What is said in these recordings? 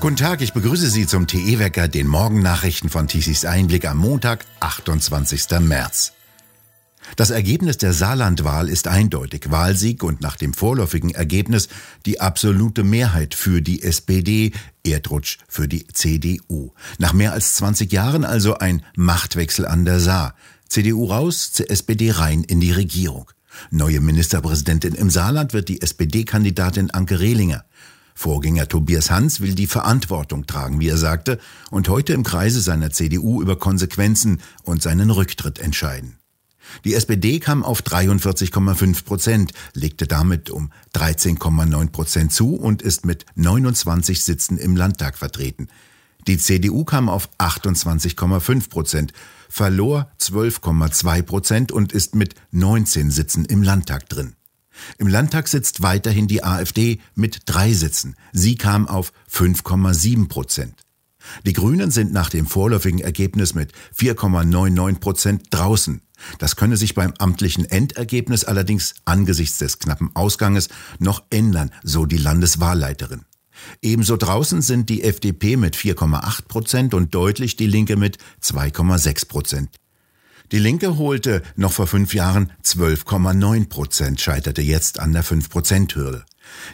Guten Tag, ich begrüße Sie zum TE-Wecker, den Morgennachrichten von Tisis Einblick am Montag, 28. März. Das Ergebnis der Saarlandwahl ist eindeutig. Wahlsieg und nach dem vorläufigen Ergebnis die absolute Mehrheit für die SPD, Erdrutsch für die CDU. Nach mehr als 20 Jahren also ein Machtwechsel an der Saar. CDU raus, SPD rein in die Regierung. Neue Ministerpräsidentin im Saarland wird die SPD-Kandidatin Anke Rehlinger. Vorgänger Tobias Hans will die Verantwortung tragen, wie er sagte, und heute im Kreise seiner CDU über Konsequenzen und seinen Rücktritt entscheiden. Die SPD kam auf 43,5 Prozent, legte damit um 13,9 Prozent zu und ist mit 29 Sitzen im Landtag vertreten. Die CDU kam auf 28,5 Prozent, verlor 12,2 Prozent und ist mit 19 Sitzen im Landtag drin. Im Landtag sitzt weiterhin die AfD mit drei Sitzen. Sie kam auf 5,7 Prozent. Die Grünen sind nach dem vorläufigen Ergebnis mit 4,99 Prozent draußen. Das könne sich beim amtlichen Endergebnis allerdings angesichts des knappen Ausganges noch ändern, so die Landeswahlleiterin. Ebenso draußen sind die FDP mit 4,8 Prozent und deutlich die Linke mit 2,6 Prozent. Die Linke holte noch vor fünf Jahren 12,9 Prozent, scheiterte jetzt an der 5-Prozent-Hürde.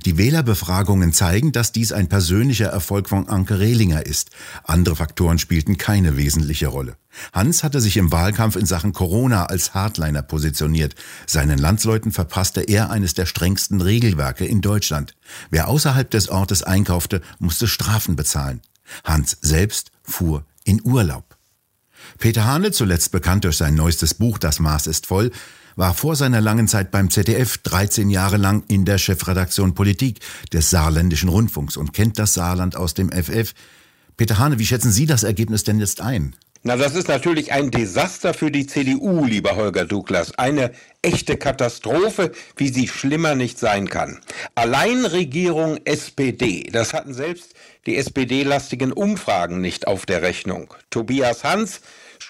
Die Wählerbefragungen zeigen, dass dies ein persönlicher Erfolg von Anke Rehlinger ist. Andere Faktoren spielten keine wesentliche Rolle. Hans hatte sich im Wahlkampf in Sachen Corona als Hardliner positioniert. Seinen Landsleuten verpasste er eines der strengsten Regelwerke in Deutschland. Wer außerhalb des Ortes einkaufte, musste Strafen bezahlen. Hans selbst fuhr in Urlaub. Peter Hane, zuletzt bekannt durch sein neuestes Buch Das Maß ist voll, war vor seiner langen Zeit beim ZDF 13 Jahre lang in der Chefredaktion Politik des Saarländischen Rundfunks und kennt das Saarland aus dem FF. Peter Hane, wie schätzen Sie das Ergebnis denn jetzt ein? Na, das ist natürlich ein Desaster für die CDU, lieber Holger Douglas. Eine echte Katastrophe, wie sie schlimmer nicht sein kann. Alleinregierung SPD, das hatten selbst die SPD-lastigen Umfragen nicht auf der Rechnung. Tobias Hans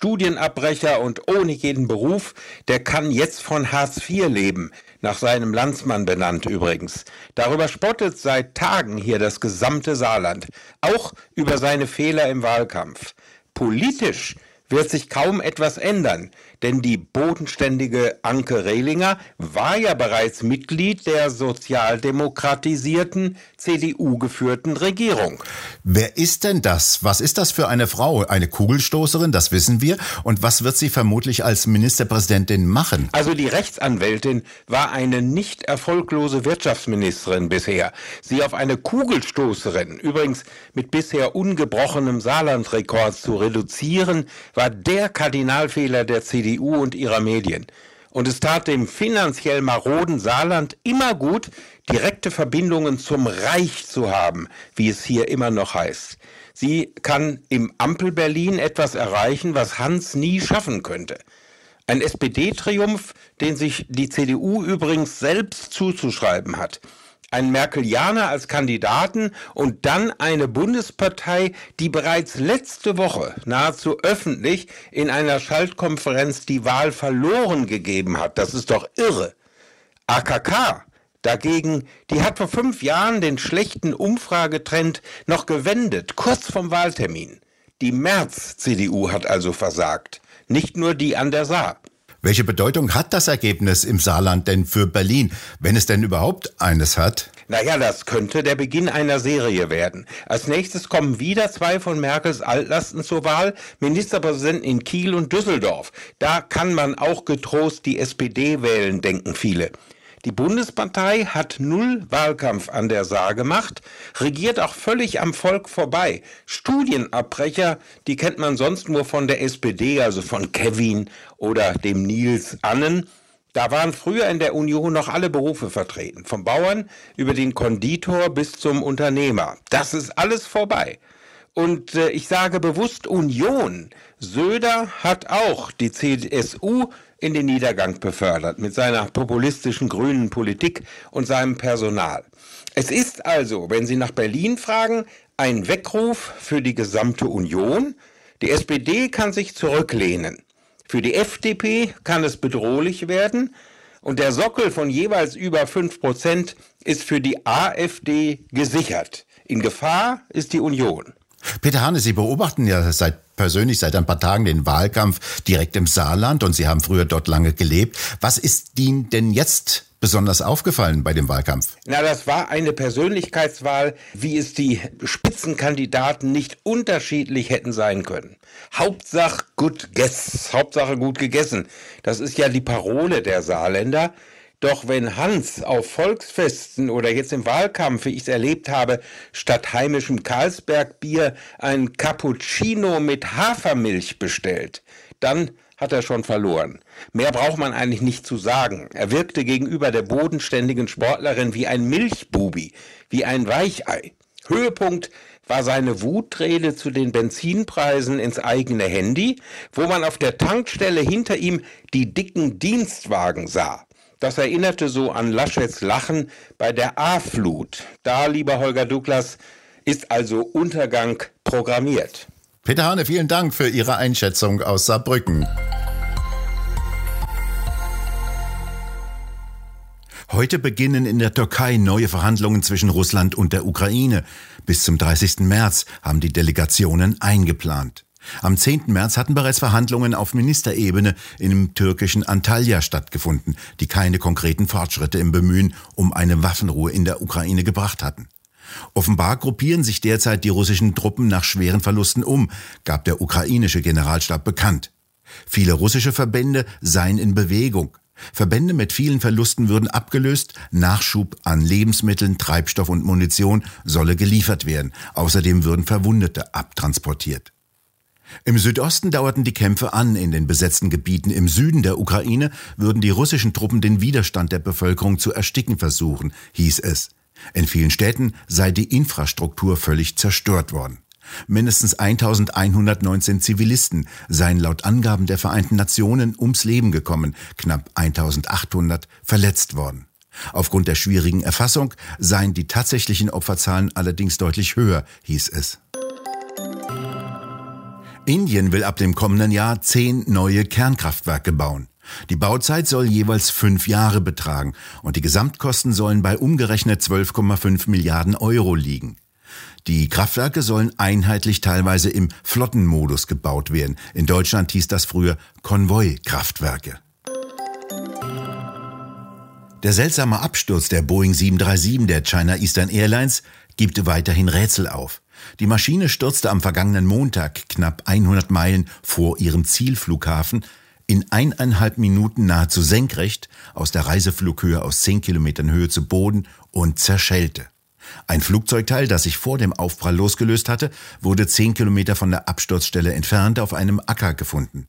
Studienabbrecher und ohne jeden Beruf, der kann jetzt von Hartz IV leben, nach seinem Landsmann benannt übrigens. Darüber spottet seit Tagen hier das gesamte Saarland, auch über seine Fehler im Wahlkampf. Politisch wird sich kaum etwas ändern, denn die bodenständige Anke Rehlinger war ja bereits Mitglied der sozialdemokratisierten CDU-geführten Regierung. Wer ist denn das? Was ist das für eine Frau? Eine Kugelstoßerin, das wissen wir. Und was wird sie vermutlich als Ministerpräsidentin machen? Also die Rechtsanwältin war eine nicht erfolglose Wirtschaftsministerin bisher. Sie auf eine Kugelstoßerin, übrigens mit bisher ungebrochenem Saarlandrekord zu reduzieren, war der Kardinalfehler der CDU und ihrer Medien. Und es tat dem finanziell maroden Saarland immer gut, direkte Verbindungen zum Reich zu haben, wie es hier immer noch heißt. Sie kann im Ampel-Berlin etwas erreichen, was Hans nie schaffen könnte. Ein SPD-Triumph, den sich die CDU übrigens selbst zuzuschreiben hat ein Merkelianer als Kandidaten und dann eine Bundespartei, die bereits letzte Woche nahezu öffentlich in einer Schaltkonferenz die Wahl verloren gegeben hat. Das ist doch irre. AKK dagegen, die hat vor fünf Jahren den schlechten Umfragetrend noch gewendet, kurz vom Wahltermin. Die März-CDU hat also versagt, nicht nur die an der Saar. Welche Bedeutung hat das Ergebnis im Saarland denn für Berlin, wenn es denn überhaupt eines hat? Naja, das könnte der Beginn einer Serie werden. Als nächstes kommen wieder zwei von Merkels Altlasten zur Wahl, Ministerpräsidenten in Kiel und Düsseldorf. Da kann man auch getrost die SPD wählen, denken viele. Die Bundespartei hat null Wahlkampf an der Saar gemacht, regiert auch völlig am Volk vorbei. Studienabbrecher, die kennt man sonst nur von der SPD, also von Kevin oder dem Nils Annen. Da waren früher in der Union noch alle Berufe vertreten, vom Bauern über den Konditor bis zum Unternehmer. Das ist alles vorbei. Und äh, ich sage bewusst Union. Söder hat auch die CSU in den Niedergang befördert mit seiner populistischen grünen Politik und seinem Personal. Es ist also, wenn Sie nach Berlin fragen, ein Weckruf für die gesamte Union. Die SPD kann sich zurücklehnen. Für die FDP kann es bedrohlich werden. Und der Sockel von jeweils über 5 Prozent ist für die AfD gesichert. In Gefahr ist die Union. Peter Hane, Sie beobachten ja seit persönlich seit ein paar Tagen den Wahlkampf direkt im Saarland und Sie haben früher dort lange gelebt. Was ist Ihnen denn jetzt besonders aufgefallen bei dem Wahlkampf? Na, das war eine Persönlichkeitswahl, wie es die Spitzenkandidaten nicht unterschiedlich hätten sein können. Hauptsache gut gegessen, Hauptsache gut gegessen. Das ist ja die Parole der Saarländer. Doch wenn Hans auf Volksfesten oder jetzt im Wahlkampf, wie ich es erlebt habe, statt heimischem Karlsbergbier ein Cappuccino mit Hafermilch bestellt, dann hat er schon verloren. Mehr braucht man eigentlich nicht zu sagen. Er wirkte gegenüber der bodenständigen Sportlerin wie ein Milchbubi, wie ein Weichei. Höhepunkt war seine Wutrede zu den Benzinpreisen ins eigene Handy, wo man auf der Tankstelle hinter ihm die dicken Dienstwagen sah. Das erinnerte so an Laschets Lachen bei der A-Flut. Da, lieber Holger Douglas, ist also Untergang programmiert. Peter Hane, vielen Dank für Ihre Einschätzung aus Saarbrücken. Heute beginnen in der Türkei neue Verhandlungen zwischen Russland und der Ukraine. Bis zum 30. März haben die Delegationen eingeplant. Am 10. März hatten bereits Verhandlungen auf Ministerebene im türkischen Antalya stattgefunden, die keine konkreten Fortschritte im Bemühen um eine Waffenruhe in der Ukraine gebracht hatten. Offenbar gruppieren sich derzeit die russischen Truppen nach schweren Verlusten um, gab der ukrainische Generalstab bekannt. Viele russische Verbände seien in Bewegung. Verbände mit vielen Verlusten würden abgelöst, Nachschub an Lebensmitteln, Treibstoff und Munition solle geliefert werden. Außerdem würden Verwundete abtransportiert. Im Südosten dauerten die Kämpfe an. In den besetzten Gebieten im Süden der Ukraine würden die russischen Truppen den Widerstand der Bevölkerung zu ersticken versuchen, hieß es. In vielen Städten sei die Infrastruktur völlig zerstört worden. Mindestens 1119 Zivilisten seien laut Angaben der Vereinten Nationen ums Leben gekommen, knapp 1800 verletzt worden. Aufgrund der schwierigen Erfassung seien die tatsächlichen Opferzahlen allerdings deutlich höher, hieß es. Indien will ab dem kommenden Jahr zehn neue Kernkraftwerke bauen. Die Bauzeit soll jeweils fünf Jahre betragen und die Gesamtkosten sollen bei umgerechnet 12,5 Milliarden Euro liegen. Die Kraftwerke sollen einheitlich teilweise im Flottenmodus gebaut werden. In Deutschland hieß das früher Konvoi-Kraftwerke. Der seltsame Absturz der Boeing 737 der China Eastern Airlines gibt weiterhin Rätsel auf. Die Maschine stürzte am vergangenen Montag knapp 100 Meilen vor ihrem Zielflughafen in eineinhalb Minuten nahezu senkrecht aus der Reiseflughöhe aus 10 Kilometern Höhe zu Boden und zerschellte. Ein Flugzeugteil, das sich vor dem Aufprall losgelöst hatte, wurde 10 Kilometer von der Absturzstelle entfernt auf einem Acker gefunden.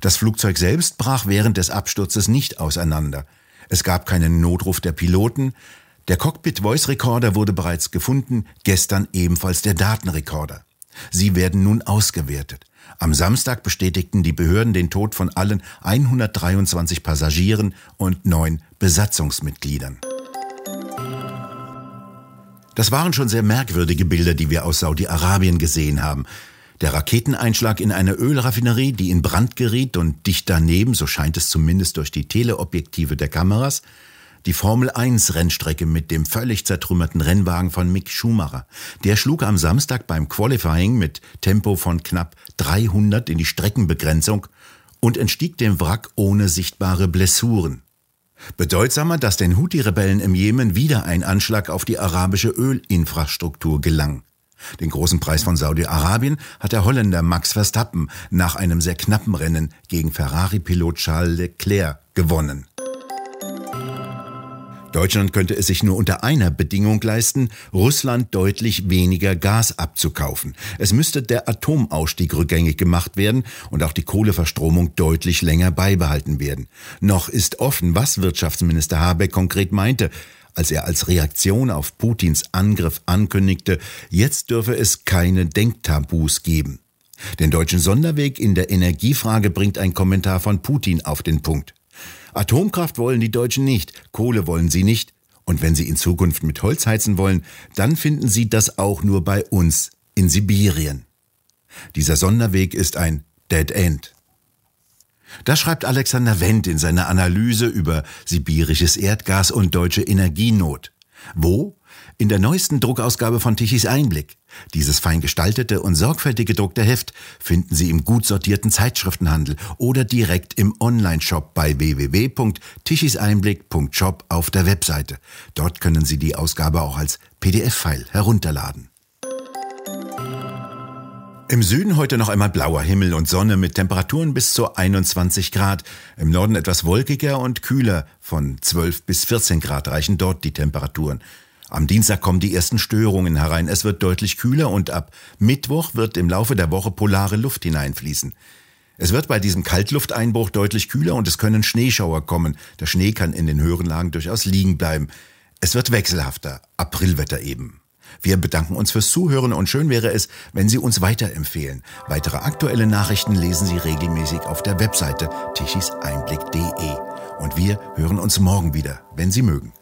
Das Flugzeug selbst brach während des Absturzes nicht auseinander. Es gab keinen Notruf der Piloten, der Cockpit Voice Recorder wurde bereits gefunden, gestern ebenfalls der Datenrekorder. Sie werden nun ausgewertet. Am Samstag bestätigten die Behörden den Tod von allen 123 Passagieren und neun Besatzungsmitgliedern. Das waren schon sehr merkwürdige Bilder, die wir aus Saudi-Arabien gesehen haben. Der Raketeneinschlag in eine Ölraffinerie, die in Brand geriet und dicht daneben, so scheint es zumindest durch die Teleobjektive der Kameras, die Formel 1 Rennstrecke mit dem völlig zertrümmerten Rennwagen von Mick Schumacher. Der schlug am Samstag beim Qualifying mit Tempo von knapp 300 in die Streckenbegrenzung und entstieg dem Wrack ohne sichtbare Blessuren. Bedeutsamer, dass den Houthi-Rebellen im Jemen wieder ein Anschlag auf die arabische Ölinfrastruktur gelang. Den großen Preis von Saudi-Arabien hat der Holländer Max Verstappen nach einem sehr knappen Rennen gegen Ferrari-Pilot Charles Leclerc gewonnen. Deutschland könnte es sich nur unter einer Bedingung leisten, Russland deutlich weniger Gas abzukaufen. Es müsste der Atomausstieg rückgängig gemacht werden und auch die Kohleverstromung deutlich länger beibehalten werden. Noch ist offen, was Wirtschaftsminister Habeck konkret meinte, als er als Reaktion auf Putins Angriff ankündigte, jetzt dürfe es keine Denktabus geben. Den deutschen Sonderweg in der Energiefrage bringt ein Kommentar von Putin auf den Punkt. Atomkraft wollen die Deutschen nicht, Kohle wollen sie nicht. Und wenn sie in Zukunft mit Holz heizen wollen, dann finden sie das auch nur bei uns in Sibirien. Dieser Sonderweg ist ein Dead End. Das schreibt Alexander Wendt in seiner Analyse über sibirisches Erdgas und deutsche Energienot. Wo? In der neuesten Druckausgabe von Tichys Einblick. Dieses fein gestaltete und sorgfältig gedruckte Heft finden Sie im gut sortierten Zeitschriftenhandel oder direkt im Onlineshop bei www.tichiseinblick.shop auf der Webseite. Dort können Sie die Ausgabe auch als PDF-File herunterladen. Im Süden heute noch einmal blauer Himmel und Sonne mit Temperaturen bis zu 21 Grad. Im Norden etwas wolkiger und kühler. Von 12 bis 14 Grad reichen dort die Temperaturen. Am Dienstag kommen die ersten Störungen herein. Es wird deutlich kühler und ab Mittwoch wird im Laufe der Woche polare Luft hineinfließen. Es wird bei diesem Kaltlufteinbruch deutlich kühler und es können Schneeschauer kommen. Der Schnee kann in den höheren Lagen durchaus liegen bleiben. Es wird wechselhafter. Aprilwetter eben. Wir bedanken uns fürs Zuhören und schön wäre es, wenn Sie uns weiterempfehlen. Weitere aktuelle Nachrichten lesen Sie regelmäßig auf der Webseite tichiseinblick.de. Und wir hören uns morgen wieder, wenn Sie mögen.